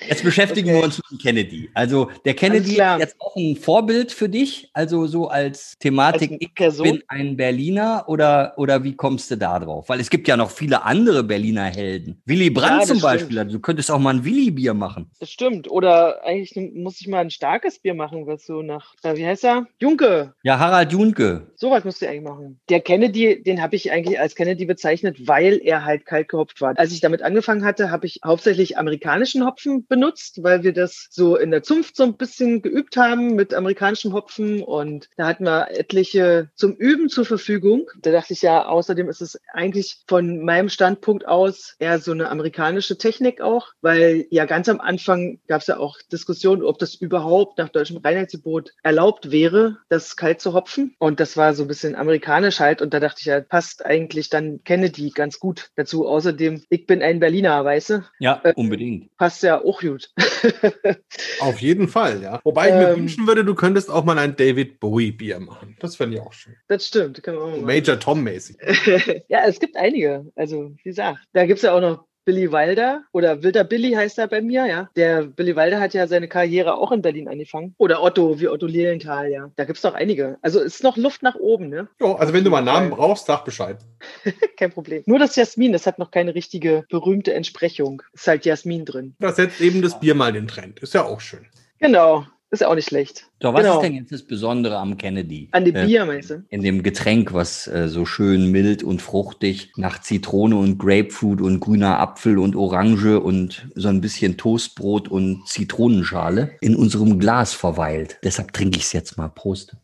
Jetzt beschäftigen okay. wir uns mit Kennedy. Also der Kennedy ist jetzt auch ein Vorbild für dich, also so als Thematik, als ich bin ein Berliner oder, oder wie kommst du da drauf? Weil es gibt ja noch viele andere Berliner Helden. Willy Brandt ja, zum Beispiel, also du könntest auch mal ein Willy-Bier machen. Das stimmt. Oder eigentlich muss ich mal ein starkes Bier machen, was so nach, wie heißt er? Junke. Ja, Harald Junke. Sowas musst du eigentlich machen. Der Kennedy, den habe ich eigentlich als Kennedy bezeichnet, weil er halt kalt gehopft war. Als ich damit angefangen hatte, habe ich hauptsächlich amerikanischen Hopfen benutzt, weil wir das so in der Zunft so ein bisschen geübt haben mit amerikanischem Hopfen und da hatten wir etliche zum Üben zur Verfügung. Da dachte ich ja, außerdem ist es eigentlich von meinem Standpunkt aus eher so eine amerikanische Technik auch, weil ja ganz am Anfang gab es ja auch Diskussionen, ob das überhaupt nach deutschem Reinheitsgebot erlaubt wäre, das kalt zu hopfen. Und das war so ein bisschen amerikanisch halt und da dachte ich ja, passt eigentlich dann Kennedy ganz gut dazu. Außerdem, ich bin ein Berliner, weißt du? Ja, äh, unbedingt. Passt ja auch gut. Auf jeden Fall, ja. Wobei ich ähm, mir wünschen würde, du könntest auch mal ein David Bowie Bier machen. Das fände ich auch schön. Das stimmt. Major Tom mäßig. ja, es gibt einige. Also, wie gesagt, da gibt es ja auch noch Billy Wilder oder Wilder Billy heißt er bei mir, ja. Der Billy Wilder hat ja seine Karriere auch in Berlin angefangen. Oder Otto, wie Otto Lilienthal, ja. Da gibt es doch einige. Also ist noch Luft nach oben, ne? Ja, also wenn du mal einen Namen brauchst, sag Bescheid. Kein Problem. Nur das Jasmin, das hat noch keine richtige berühmte Entsprechung. Ist halt Jasmin drin. Das setzt eben das Bier mal den Trend. Ist ja auch schön. Genau. Ist ja auch nicht schlecht. So, was genau. ist denn jetzt das Besondere am Kennedy? An dem äh, Bier, meinst du? In dem Getränk, was äh, so schön mild und fruchtig nach Zitrone und Grapefruit und grüner Apfel und Orange und so ein bisschen Toastbrot und Zitronenschale in unserem Glas verweilt. Deshalb trinke ich es jetzt mal. Prost.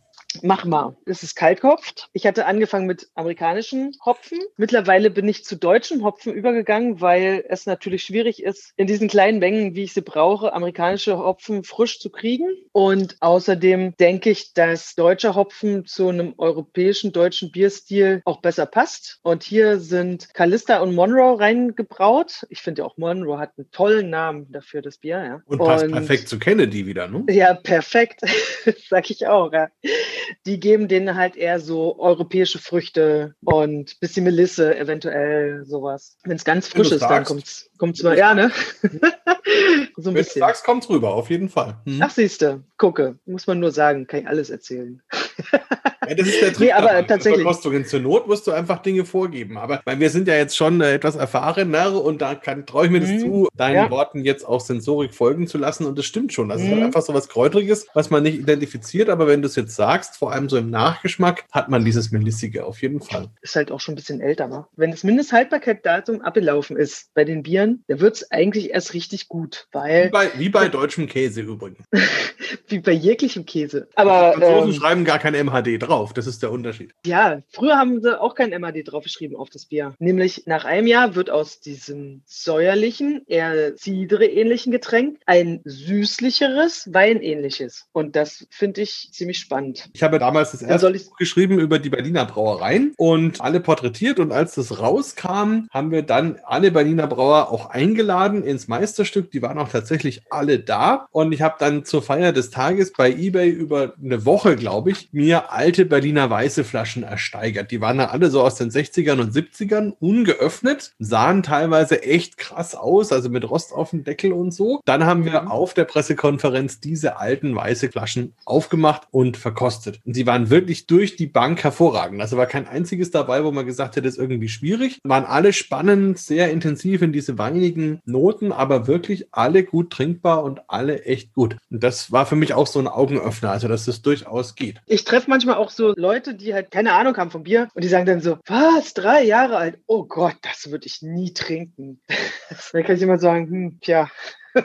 Mach mal. Es ist kaltgehopft. Ich hatte angefangen mit amerikanischen Hopfen. Mittlerweile bin ich zu deutschem Hopfen übergegangen, weil es natürlich schwierig ist, in diesen kleinen Mengen, wie ich sie brauche, amerikanische Hopfen frisch zu kriegen. Und außerdem denke ich, dass deutscher Hopfen zu einem europäischen deutschen Bierstil auch besser passt. Und hier sind Callista und Monroe reingebraut. Ich finde auch Monroe hat einen tollen Namen dafür, das Bier. Ja. Und passt und, perfekt zu Kennedy wieder, ne? Ja, perfekt. Sag ich auch. Ja die geben denen halt eher so europäische Früchte und bisschen Melisse, eventuell sowas. Wenn es ganz frisch ist, dann kommt's, kommt's mal, ja, ne? so ein Wenn bisschen. du sagst, kommt's rüber, auf jeden Fall. Hm. Ach, siehste, gucke, muss man nur sagen, kann ich alles erzählen. Ja, das ist der Trick. Nee, aber tatsächlich. Verkostungen. Zur Not musst du einfach Dinge vorgeben. Aber weil wir sind ja jetzt schon äh, etwas erfahrener und da traue ich mir das mhm. zu, deinen ja. Worten jetzt auch Sensorik folgen zu lassen. Und das stimmt schon. Das mhm. ist halt einfach so was Kräutriges, was man nicht identifiziert. Aber wenn du es jetzt sagst, vor allem so im Nachgeschmack, hat man dieses Melissige auf jeden Fall. Ist halt auch schon ein bisschen älter. Ne? Wenn das Mindesthaltbarkeitsdatum abgelaufen ist bei den Bieren, dann wird es eigentlich erst richtig gut. Weil wie, bei, wie bei deutschem Käse übrigens. Wie bei jeglichem Käse. Aber die Franzosen ähm, schreiben gar kein MHD drauf. Das ist der Unterschied. Ja, früher haben sie auch kein MHD draufgeschrieben auf das Bier. Nämlich nach einem Jahr wird aus diesem säuerlichen, eher Cidre-ähnlichen Getränk ein süßlicheres, weinähnliches. Und das finde ich ziemlich spannend. Ich habe damals das erste Buch geschrieben über die Berliner Brauereien und alle porträtiert. Und als das rauskam, haben wir dann alle Berliner Brauer auch eingeladen ins Meisterstück. Die waren auch tatsächlich alle da. Und ich habe dann zur Feier des Tages bei eBay über eine Woche, glaube ich, mir alte Berliner weiße Flaschen ersteigert. Die waren dann alle so aus den 60ern und 70ern, ungeöffnet, sahen teilweise echt krass aus, also mit Rost auf dem Deckel und so. Dann haben wir mhm. auf der Pressekonferenz diese alten weiße Flaschen aufgemacht und verkostet. Und sie waren wirklich durch die Bank hervorragend. Also war kein einziges dabei, wo man gesagt hätte, das ist irgendwie schwierig. Waren alle spannend, sehr intensiv in diese weinigen Noten, aber wirklich alle gut trinkbar und alle echt gut. Und das war für mich auch so ein Augenöffner, also dass das durchaus geht. Ich treffe manchmal auch so Leute, die halt keine Ahnung haben vom Bier und die sagen dann so, was, drei Jahre alt? Oh Gott, das würde ich nie trinken. dann kann ich immer sagen, hm, tja,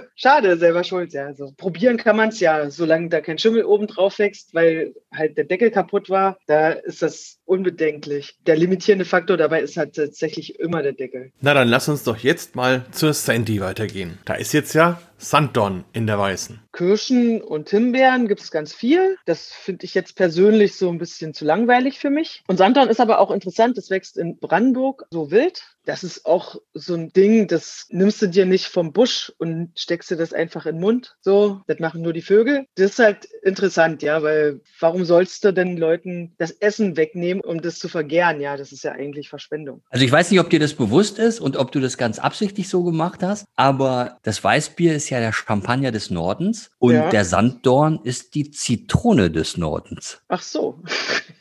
Schade, selber schuld, ja. Also, probieren kann man es ja, solange da kein Schimmel oben drauf wächst, weil halt der Deckel kaputt war, da ist das unbedenklich. Der limitierende Faktor dabei ist halt tatsächlich immer der Deckel. Na, dann lass uns doch jetzt mal zur Sandy weitergehen. Da ist jetzt ja Sanddorn in der Weißen. Kirschen und Himbeeren gibt es ganz viel. Das finde ich jetzt persönlich so ein bisschen zu langweilig für mich. Und Sanddorn ist aber auch interessant. Das wächst in Brandenburg so wild. Das ist auch so ein Ding, das nimmst du dir nicht vom Busch und steckst du das einfach in den Mund. So, das machen nur die Vögel. Das ist halt interessant, ja, weil warum sollst du denn Leuten das Essen wegnehmen, um das zu vergären? Ja, das ist ja eigentlich Verschwendung. Also ich weiß nicht, ob dir das bewusst ist und ob du das ganz absichtlich so gemacht hast, aber das Weißbier ist ja der Champagner des Nordens und ja. der Sanddorn ist die Zitrone des Nordens. Ach so.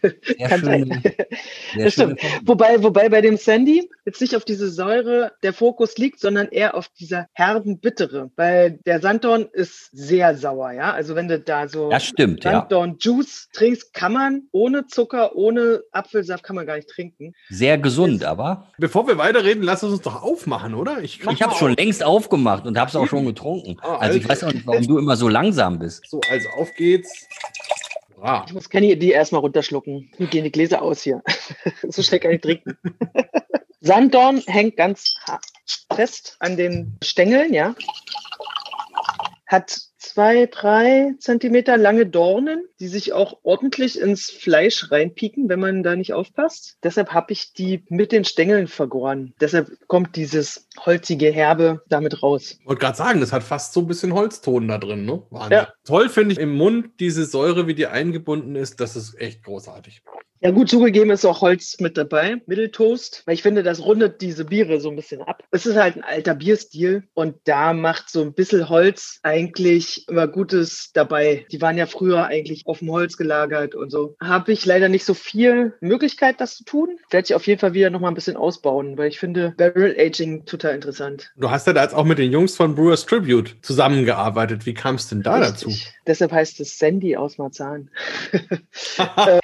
Sehr Kann schön, sehr das stimmt. Wobei, wobei bei dem Sandy jetzt nicht auf diese Säure der Fokus liegt, sondern eher auf dieser herben Bittere. Weil der Sanddorn ist sehr sauer, ja. Also wenn du da so das stimmt, Sanddorn Juice trinkst, kann man ohne Zucker, ohne Apfelsaft kann man gar nicht trinken. Sehr gesund, das, aber. Bevor wir weiterreden, lass uns doch aufmachen, oder? Ich, ich habe schon längst aufgemacht und habe es auch schon getrunken. Oh, also ich weiß auch nicht, warum du immer so langsam bist. So, also auf geht's. Ah. Ich muss Kenny die erstmal runterschlucken. Wie gehen die Gläser aus hier? so schnell kann ich trinken. Sanddorn hängt ganz fest an den Stängeln, ja. Hat zwei, drei Zentimeter lange Dornen, die sich auch ordentlich ins Fleisch reinpieken, wenn man da nicht aufpasst. Deshalb habe ich die mit den Stängeln vergoren. Deshalb kommt dieses holzige Herbe damit raus. Ich wollte gerade sagen, das hat fast so ein bisschen Holzton da drin, ne? Wahnsinn. Ja. Toll finde ich im Mund diese Säure, wie die eingebunden ist. Das ist echt großartig. Ja, gut zugegeben ist auch Holz mit dabei, Mitteltoast, weil ich finde, das rundet diese Biere so ein bisschen ab. Es ist halt ein alter Bierstil und da macht so ein bisschen Holz eigentlich immer Gutes dabei. Die waren ja früher eigentlich auf dem Holz gelagert und so. Habe ich leider nicht so viel Möglichkeit, das zu tun. Werde ich auf jeden Fall wieder noch mal ein bisschen ausbauen, weil ich finde Barrel Aging total interessant. Du hast ja da jetzt auch mit den Jungs von Brewers Tribute zusammengearbeitet. Wie kam es denn da Richtig. dazu? Deshalb heißt es Sandy aus Marzahn.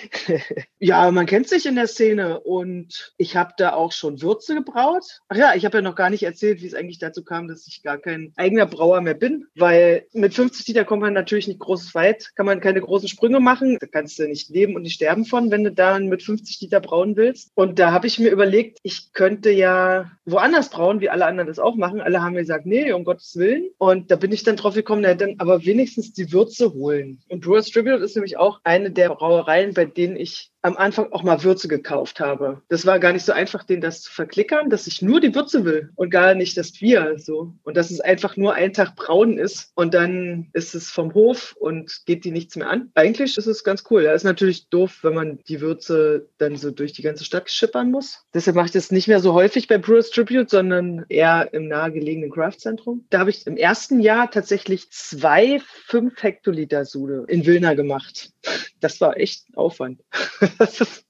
Ja, man kennt sich in der Szene und ich habe da auch schon Würze gebraut. Ach ja, ich habe ja noch gar nicht erzählt, wie es eigentlich dazu kam, dass ich gar kein eigener Brauer mehr bin, weil mit 50 Liter kommt man natürlich nicht großes weit, kann man keine großen Sprünge machen. Da kannst du nicht leben und nicht sterben von, wenn du dann mit 50 Liter brauen willst. Und da habe ich mir überlegt, ich könnte ja woanders brauen, wie alle anderen das auch machen. Alle haben mir gesagt, nee, um Gottes Willen. Und da bin ich dann drauf gekommen, na, dann aber wenigstens die Würze holen. Und Brewers Tribute ist nämlich auch eine der Brauereien, bei denen ich ich am Anfang auch mal Würze gekauft habe. Das war gar nicht so einfach, den das zu verklickern, dass ich nur die Würze will und gar nicht das Bier so. Und dass es einfach nur ein Tag braun ist und dann ist es vom Hof und geht die nichts mehr an. Eigentlich ist es ganz cool. Ja, ist natürlich doof, wenn man die Würze dann so durch die ganze Stadt schippern muss. Deshalb mache ich das nicht mehr so häufig bei Brewers Tribute, sondern eher im nahegelegenen Craftzentrum. Da habe ich im ersten Jahr tatsächlich zwei 5 Hektoliter Sude in Wilna gemacht. Das war echt Aufwand. just,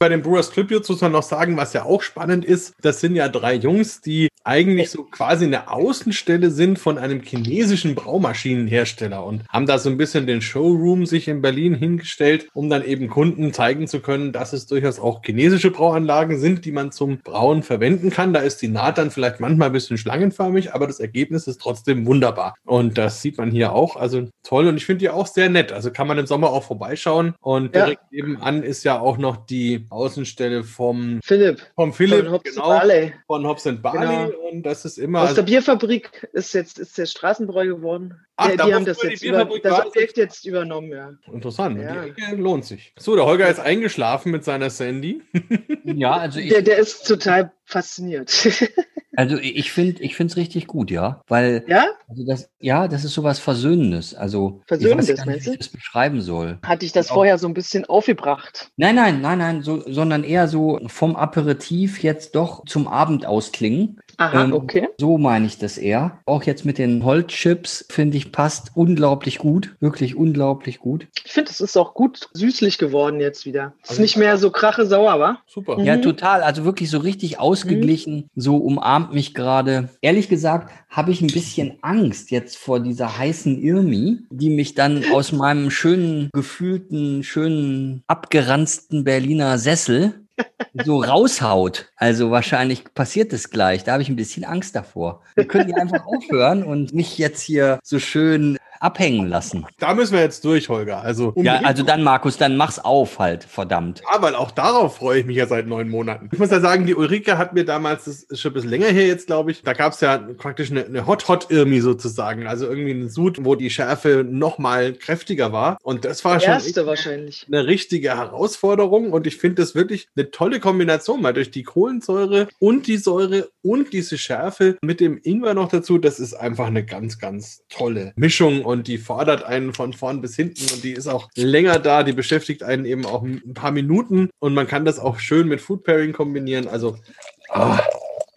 Bei den Brewers Tributes muss man noch sagen, was ja auch spannend ist, das sind ja drei Jungs, die eigentlich so quasi eine Außenstelle sind von einem chinesischen Braumaschinenhersteller und haben da so ein bisschen den Showroom sich in Berlin hingestellt, um dann eben Kunden zeigen zu können, dass es durchaus auch chinesische Brauanlagen sind, die man zum Brauen verwenden kann. Da ist die Naht dann vielleicht manchmal ein bisschen schlangenförmig, aber das Ergebnis ist trotzdem wunderbar. Und das sieht man hier auch. Also toll. Und ich finde die auch sehr nett. Also kann man im Sommer auch vorbeischauen. Und direkt ja. nebenan ist ja auch noch die Außenstelle vom Philipp. Vom Philipp, von Hobbs genau. Barley. Von Hobbs Barley. Genau. Und das ist immer. Aus der Bierfabrik ist jetzt ist der Straßenbräu geworden. Ach, die, die haben das jetzt über, das Objekt jetzt übernommen, ja. Interessant. Ja. Die Ecke lohnt sich. So, der Holger ist eingeschlafen mit seiner Sandy. ja, also ich. Der, der ist total fasziniert. Also ich finde, ich finde es richtig gut, ja, weil ja, also das, ja, das ist sowas Versöhnendes. Also Versöhnendes, ich weiß nicht, wie ich das beschreiben soll. Hatte ich das vorher so ein bisschen aufgebracht? Nein, nein, nein, nein, so, sondern eher so vom Aperitif jetzt doch zum Abend ausklingen. Aha, ähm, okay. So meine ich das eher. Auch jetzt mit den Holzchips, finde ich, passt unglaublich gut. Wirklich unglaublich gut. Ich finde, es ist auch gut süßlich geworden jetzt wieder. Es also ist nicht mehr so krache sauer, wa? Super. Mhm. Ja, total. Also wirklich so richtig ausgeglichen. Mhm. So umarmt mich gerade. Ehrlich gesagt, habe ich ein bisschen Angst jetzt vor dieser heißen Irmi, die mich dann aus meinem schönen, gefühlten, schönen, abgeranzten Berliner Sessel so raushaut. Also wahrscheinlich passiert es gleich. Da habe ich ein bisschen Angst davor. Wir können ja einfach aufhören und nicht jetzt hier so schön abhängen lassen. Da müssen wir jetzt durch, Holger. Also um ja, also dann, Markus, dann mach's auf halt, verdammt. Ja, weil auch darauf freue ich mich ja seit neun Monaten. Ich muss ja sagen, die Ulrike hat mir damals, das ist schon ein bisschen länger her jetzt, glaube ich, da gab es ja praktisch eine, eine Hot-Hot-Irmi sozusagen. Also irgendwie ein Sud, wo die Schärfe noch mal kräftiger war. Und das war schon wahrscheinlich. eine richtige Herausforderung. Und ich finde das wirklich eine tolle Kombination, mal durch die Kohlensäure und die Säure und diese Schärfe mit dem Ingwer noch dazu. Das ist einfach eine ganz, ganz tolle Mischung und die fordert einen von vorn bis hinten und die ist auch länger da, die beschäftigt einen eben auch ein paar Minuten und man kann das auch schön mit Food Pairing kombinieren. Also oh,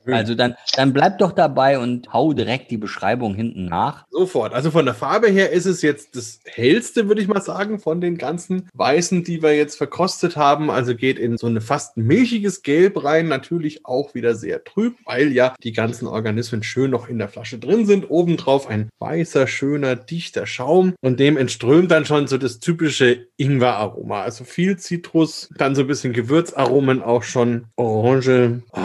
also dann, dann bleib doch dabei und hau direkt die Beschreibung hinten nach. Sofort. Also von der Farbe her ist es jetzt das hellste, würde ich mal sagen, von den ganzen Weißen, die wir jetzt verkostet haben. Also geht in so ein fast milchiges Gelb rein. Natürlich auch wieder sehr trüb, weil ja die ganzen Organismen schön noch in der Flasche drin sind. Obendrauf ein weißer, schöner, dichter Schaum und dem entströmt dann schon so das typische Ingwer-Aroma. Also viel Zitrus, dann so ein bisschen Gewürzaromen auch schon. Orange. Oh.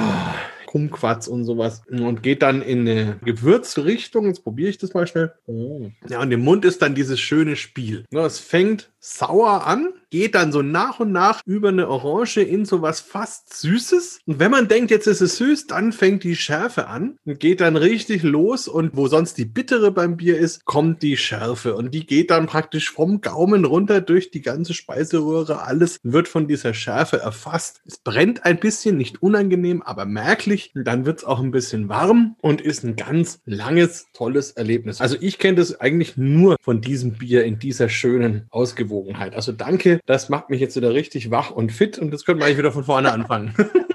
Kumquats und sowas und geht dann in eine Gewürzrichtung. Jetzt probiere ich das mal schnell. Oh. Ja, und im Mund ist dann dieses schöne Spiel. Es fängt sauer an, geht dann so nach und nach über eine Orange in so was fast Süßes. Und wenn man denkt, jetzt ist es süß, dann fängt die Schärfe an und geht dann richtig los. Und wo sonst die bittere beim Bier ist, kommt die Schärfe. Und die geht dann praktisch vom Gaumen runter durch die ganze Speiseröhre. Alles wird von dieser Schärfe erfasst. Es brennt ein bisschen, nicht unangenehm, aber merklich. Und dann wird es auch ein bisschen warm und ist ein ganz langes, tolles Erlebnis. Also ich kenne das eigentlich nur von diesem Bier in dieser schönen Ausgewogenheit. Ausgewogenheit. Also danke, das macht mich jetzt wieder richtig wach und fit und das können wir eigentlich wieder von vorne anfangen.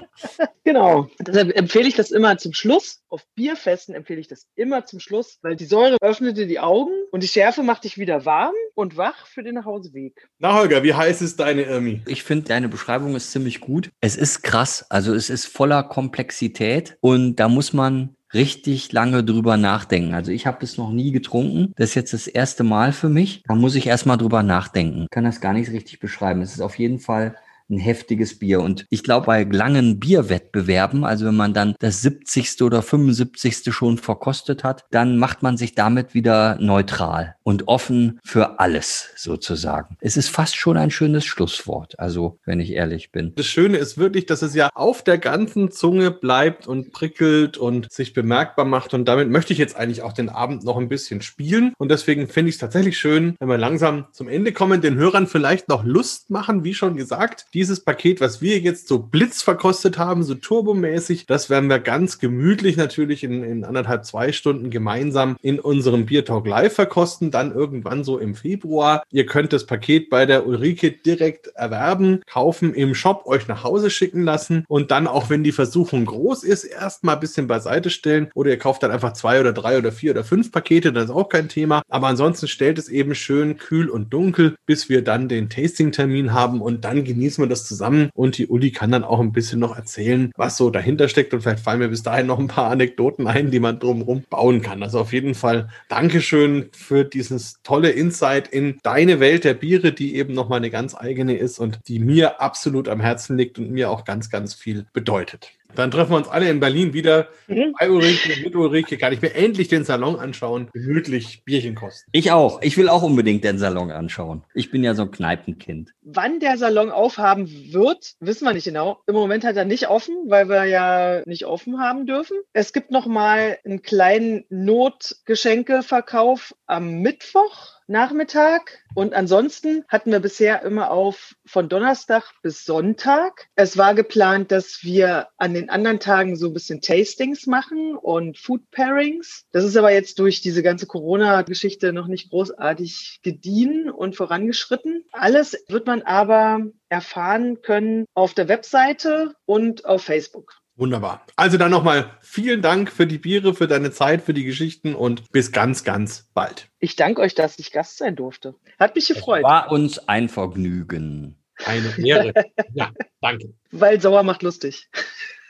Genau. Deshalb empfehle ich das immer zum Schluss. Auf Bierfesten empfehle ich das immer zum Schluss, weil die Säure öffnet dir die Augen und die Schärfe macht dich wieder warm und wach für den Nachhauseweg. Na Holger, wie heiß ist deine Irmi? Ich finde, deine Beschreibung ist ziemlich gut. Es ist krass. Also es ist voller Komplexität und da muss man richtig lange drüber nachdenken. Also ich habe das noch nie getrunken. Das ist jetzt das erste Mal für mich. Da muss ich erstmal drüber nachdenken. Ich kann das gar nicht richtig beschreiben. Es ist auf jeden Fall ein heftiges Bier. Und ich glaube, bei langen Bierwettbewerben, also wenn man dann das 70. oder 75. schon verkostet hat, dann macht man sich damit wieder neutral und offen für alles sozusagen. Es ist fast schon ein schönes Schlusswort, also wenn ich ehrlich bin. Das Schöne ist wirklich, dass es ja auf der ganzen Zunge bleibt und prickelt und sich bemerkbar macht. Und damit möchte ich jetzt eigentlich auch den Abend noch ein bisschen spielen. Und deswegen finde ich es tatsächlich schön, wenn wir langsam zum Ende kommen, den Hörern vielleicht noch Lust machen, wie schon gesagt, dieses Paket, was wir jetzt so blitz verkostet haben, so turbomäßig, das werden wir ganz gemütlich natürlich in, in anderthalb, zwei Stunden gemeinsam in unserem Bier Talk Live verkosten, dann irgendwann so im Februar. Ihr könnt das Paket bei der Ulrike direkt erwerben, kaufen im Shop, euch nach Hause schicken lassen und dann, auch wenn die Versuchung groß ist, erstmal ein bisschen beiseite stellen oder ihr kauft dann einfach zwei oder drei oder vier oder fünf Pakete, das ist auch kein Thema. Aber ansonsten stellt es eben schön kühl und dunkel, bis wir dann den Tasting-Termin haben und dann genießen wir das zusammen und die Uli kann dann auch ein bisschen noch erzählen, was so dahinter steckt und vielleicht fallen mir bis dahin noch ein paar Anekdoten ein, die man drumherum bauen kann. Also auf jeden Fall Dankeschön für dieses tolle Insight in deine Welt der Biere, die eben nochmal eine ganz eigene ist und die mir absolut am Herzen liegt und mir auch ganz, ganz viel bedeutet. Dann treffen wir uns alle in Berlin wieder. Mhm. Bei Ulrike, mit Ulrike kann ich mir endlich den Salon anschauen, gemütlich Bierchen kosten. Ich auch. Ich will auch unbedingt den Salon anschauen. Ich bin ja so ein Kneipenkind. Wann der Salon aufhaben wird, wissen wir nicht genau. Im Moment hat er nicht offen, weil wir ja nicht offen haben dürfen. Es gibt noch mal einen kleinen Notgeschenkeverkauf am Mittwoch Nachmittag. Und ansonsten hatten wir bisher immer auf von Donnerstag bis Sonntag. Es war geplant, dass wir an den anderen Tagen so ein bisschen Tastings machen und Food Pairings. Das ist aber jetzt durch diese ganze Corona-Geschichte noch nicht großartig gediehen und vorangeschritten. Alles wird man aber erfahren können auf der Webseite und auf Facebook. Wunderbar. Also dann nochmal vielen Dank für die Biere, für deine Zeit, für die Geschichten und bis ganz, ganz bald. Ich danke euch, dass ich Gast sein durfte. Hat mich gefreut. Es war uns ein Vergnügen. Eine Ehre. ja, danke. Weil sauer macht lustig.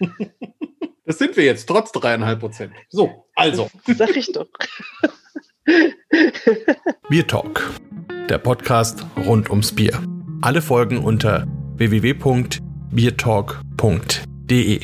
Das sind wir jetzt, trotz dreieinhalb Prozent. So, also. Sag ich doch. Bier Talk, der Podcast rund ums Bier. Alle Folgen unter www.biertalk.de.